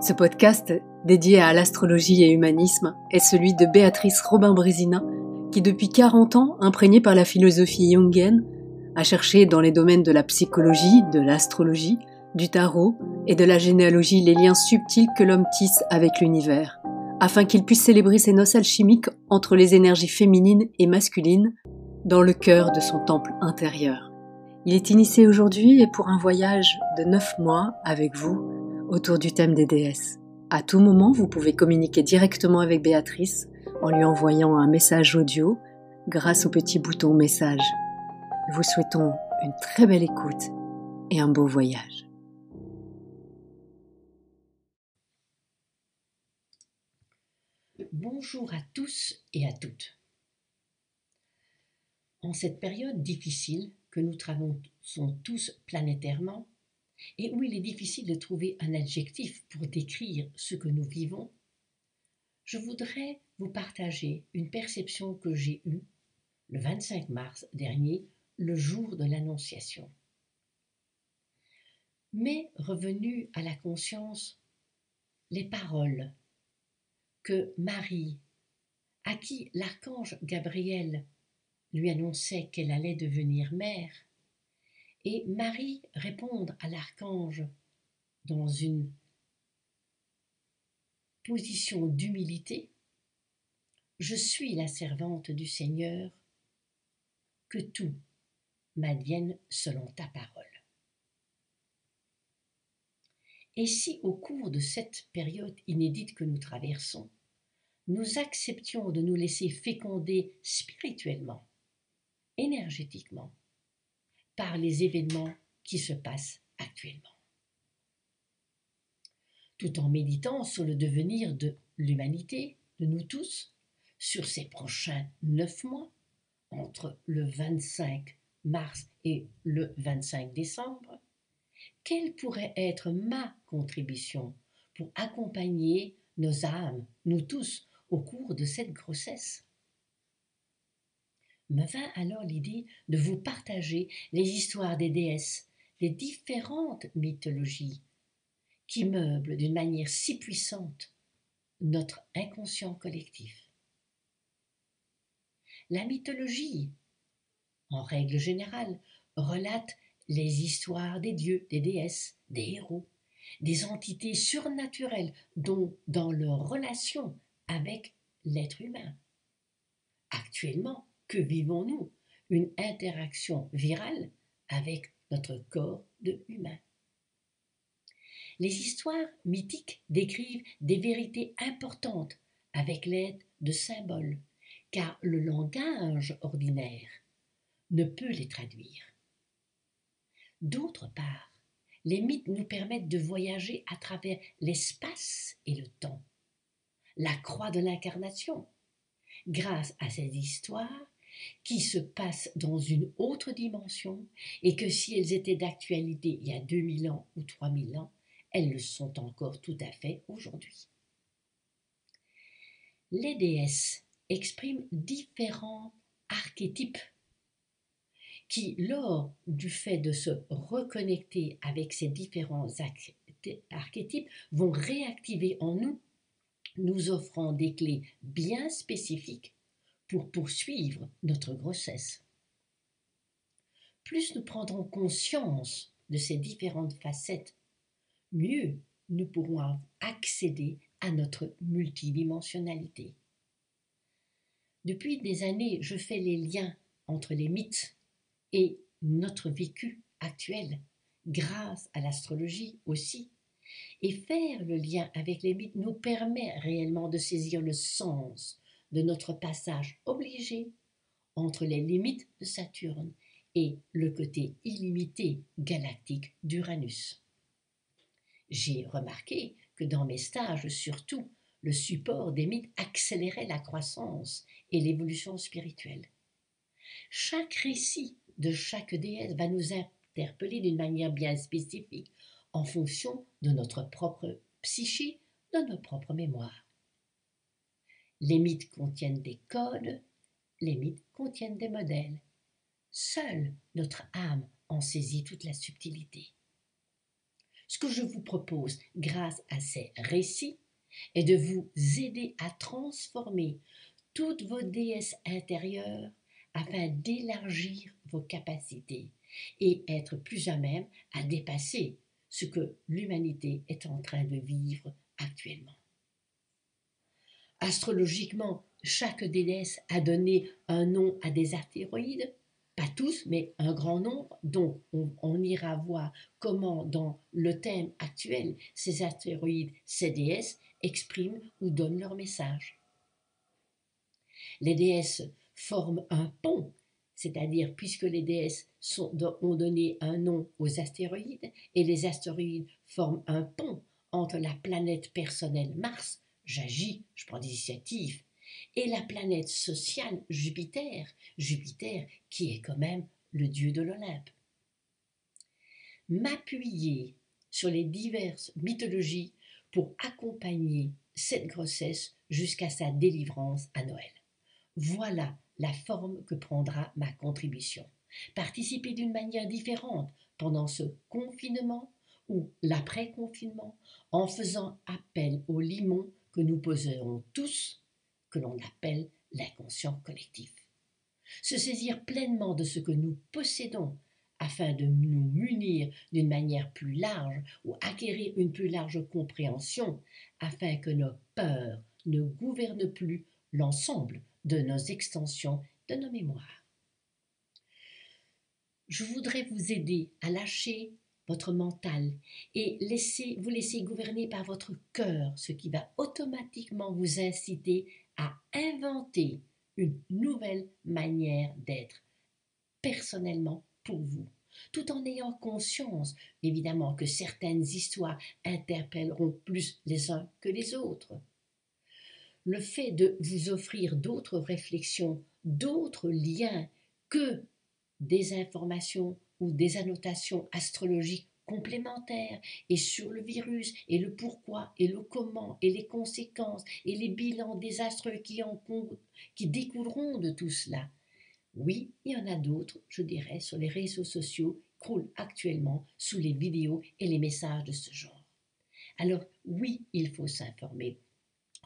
Ce podcast, dédié à l'astrologie et humanisme, est celui de Béatrice Robin-Brésina, qui depuis 40 ans, imprégnée par la philosophie jungienne, a cherché dans les domaines de la psychologie, de l'astrologie, du tarot et de la généalogie les liens subtils que l'homme tisse avec l'univers, afin qu'il puisse célébrer ses noces alchimiques entre les énergies féminines et masculines dans le cœur de son temple intérieur. Il est initié aujourd'hui et pour un voyage de 9 mois avec vous autour du thème des déesses. À tout moment, vous pouvez communiquer directement avec Béatrice en lui envoyant un message audio grâce au petit bouton message. Nous vous souhaitons une très belle écoute et un beau voyage. Bonjour à tous et à toutes. En cette période difficile que nous traversons tous planétairement, et où il est difficile de trouver un adjectif pour décrire ce que nous vivons, je voudrais vous partager une perception que j'ai eue le 25 mars dernier, le jour de l'Annonciation. Mais revenu à la conscience les paroles que Marie, à qui l'archange Gabriel lui annonçait qu'elle allait devenir mère, et Marie répondre à l'archange dans une position d'humilité, je suis la servante du Seigneur, que tout m'advienne selon ta parole. Et si au cours de cette période inédite que nous traversons, nous acceptions de nous laisser féconder spirituellement, énergétiquement, par les événements qui se passent actuellement. Tout en méditant sur le devenir de l'humanité, de nous tous, sur ces prochains neuf mois, entre le 25 mars et le 25 décembre, quelle pourrait être ma contribution pour accompagner nos âmes, nous tous, au cours de cette grossesse? Me vint alors l'idée de vous partager les histoires des déesses, des différentes mythologies, qui meublent d'une manière si puissante notre inconscient collectif. La mythologie, en règle générale, relate les histoires des dieux, des déesses, des héros, des entités surnaturelles dont dans leur relation avec l'être humain. Actuellement, que vivons-nous? Une interaction virale avec notre corps de humain. Les histoires mythiques décrivent des vérités importantes avec l'aide de symboles, car le langage ordinaire ne peut les traduire. D'autre part, les mythes nous permettent de voyager à travers l'espace et le temps. La croix de l'incarnation. Grâce à ces histoires, qui se passent dans une autre dimension et que si elles étaient d'actualité il y a 2000 ans ou 3000 ans, elles le sont encore tout à fait aujourd'hui. Les déesses expriment différents archétypes qui, lors du fait de se reconnecter avec ces différents archétypes, vont réactiver en nous, nous offrant des clés bien spécifiques pour poursuivre notre grossesse. Plus nous prendrons conscience de ces différentes facettes, mieux nous pourrons accéder à notre multidimensionnalité. Depuis des années, je fais les liens entre les mythes et notre vécu actuel, grâce à l'astrologie aussi. Et faire le lien avec les mythes nous permet réellement de saisir le sens de notre passage obligé entre les limites de Saturne et le côté illimité galactique d'Uranus. J'ai remarqué que dans mes stages, surtout, le support des mythes accélérait la croissance et l'évolution spirituelle. Chaque récit de chaque déesse va nous interpeller d'une manière bien spécifique en fonction de notre propre psyché, de notre propre mémoire. Les mythes contiennent des codes, les mythes contiennent des modèles. Seule notre âme en saisit toute la subtilité. Ce que je vous propose, grâce à ces récits, est de vous aider à transformer toutes vos déesses intérieures afin d'élargir vos capacités et être plus à même à dépasser ce que l'humanité est en train de vivre actuellement. Astrologiquement, chaque déesse a donné un nom à des astéroïdes, pas tous, mais un grand nombre, dont on, ira voir comment dans le thème actuel, ces astéroïdes, ces déesses, expriment ou donnent leur message. Les déesses forment un pont, c'est-à-dire puisque les déesses ont donné un nom aux astéroïdes, et les astéroïdes forment un pont entre la planète personnelle Mars, j'agis, je prends des initiatives, et la planète sociale Jupiter, Jupiter qui est quand même le dieu de l'Olympe. M'appuyer sur les diverses mythologies pour accompagner cette grossesse jusqu'à sa délivrance à Noël. Voilà la forme que prendra ma contribution. Participer d'une manière différente pendant ce confinement ou l'après-confinement en faisant appel au limon nous poserons tous, que l'on appelle l'inconscient collectif. Se saisir pleinement de ce que nous possédons afin de nous munir d'une manière plus large ou acquérir une plus large compréhension afin que nos peurs ne gouvernent plus l'ensemble de nos extensions de nos mémoires. Je voudrais vous aider à lâcher votre mental et laisser, vous laisser gouverner par votre cœur, ce qui va automatiquement vous inciter à inventer une nouvelle manière d'être personnellement pour vous, tout en ayant conscience, évidemment, que certaines histoires interpelleront plus les uns que les autres. Le fait de vous offrir d'autres réflexions, d'autres liens que des informations ou des annotations astrologiques complémentaires et sur le virus et le pourquoi et le comment et les conséquences et les bilans désastreux qui, en, découleront de tout cela. Oui, il y en a d'autres, je dirais, sur les réseaux sociaux, croulent actuellement sous les vidéos et les messages de ce genre. Alors oui, il faut s'informer.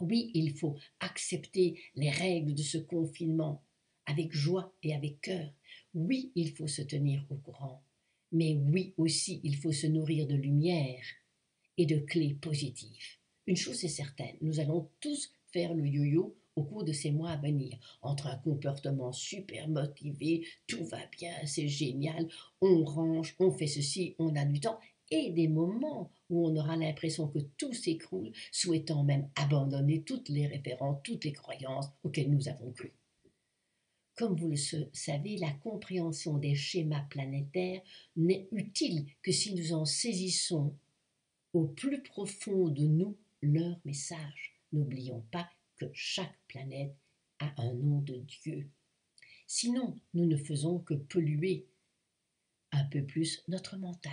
Oui, il faut accepter les règles de ce confinement avec joie et avec cœur. Oui, il faut se tenir au courant. Mais oui aussi, il faut se nourrir de lumière et de clés positives. Une chose est certaine, nous allons tous faire le yo-yo au cours de ces mois à venir, entre un comportement super motivé, tout va bien, c'est génial, on range, on fait ceci, on a du temps, et des moments où on aura l'impression que tout s'écroule, souhaitant même abandonner toutes les références, toutes les croyances auxquelles nous avons cru. Comme vous le savez, la compréhension des schémas planétaires n'est utile que si nous en saisissons au plus profond de nous leur message. N'oublions pas que chaque planète a un nom de Dieu. Sinon, nous ne faisons que polluer un peu plus notre mental.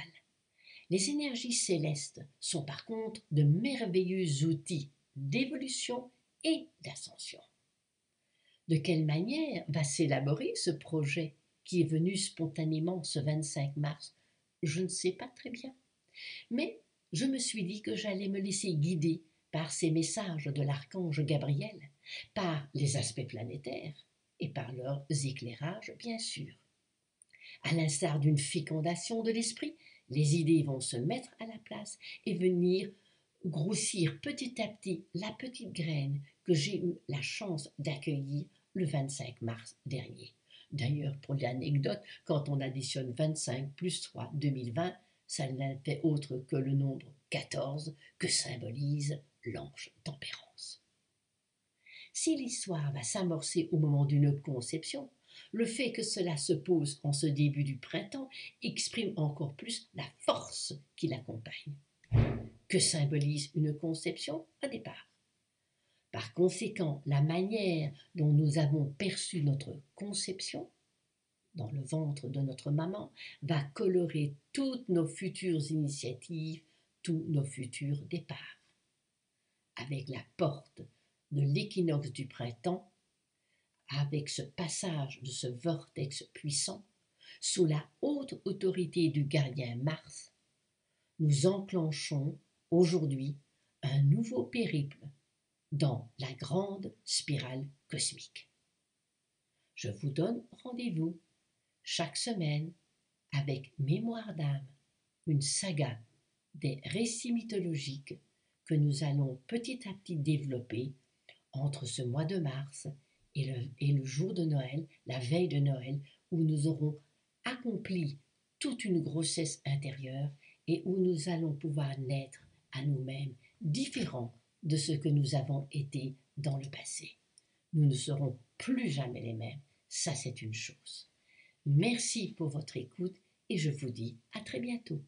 Les énergies célestes sont par contre de merveilleux outils d'évolution et d'ascension. De quelle manière va s'élaborer ce projet qui est venu spontanément ce 25 mars? Je ne sais pas très bien. Mais je me suis dit que j'allais me laisser guider par ces messages de l'archange Gabriel, par les aspects planétaires et par leurs éclairages, bien sûr. À l'instar d'une fécondation de l'esprit, les idées vont se mettre à la place et venir grossir petit à petit la petite graine que j'ai eu la chance d'accueillir le 25 mars dernier. D'ailleurs, pour l'anecdote, quand on additionne 25 plus 3 2020, ça n'a fait autre que le nombre 14 que symbolise l'ange tempérance. Si l'histoire va s'amorcer au moment d'une conception, le fait que cela se pose en ce début du printemps exprime encore plus la force qui l'accompagne. Que symbolise une conception à départ par conséquent, la manière dont nous avons perçu notre conception dans le ventre de notre maman va colorer toutes nos futures initiatives, tous nos futurs départs. Avec la porte de l'équinoxe du printemps, avec ce passage de ce vortex puissant, sous la haute autorité du gardien Mars, nous enclenchons aujourd'hui un nouveau périple dans la grande spirale cosmique. Je vous donne rendez-vous chaque semaine avec Mémoire d'âme, une saga des récits mythologiques que nous allons petit à petit développer entre ce mois de mars et le, jour de Noël, la veille de Noël, où nous aurons accompli toute une grossesse intérieure et où nous allons pouvoir naître nous-mêmes différents de ce que nous avons été dans le passé. Nous ne serons plus jamais les mêmes, ça c'est une chose. Merci pour votre écoute et je vous dis à très bientôt.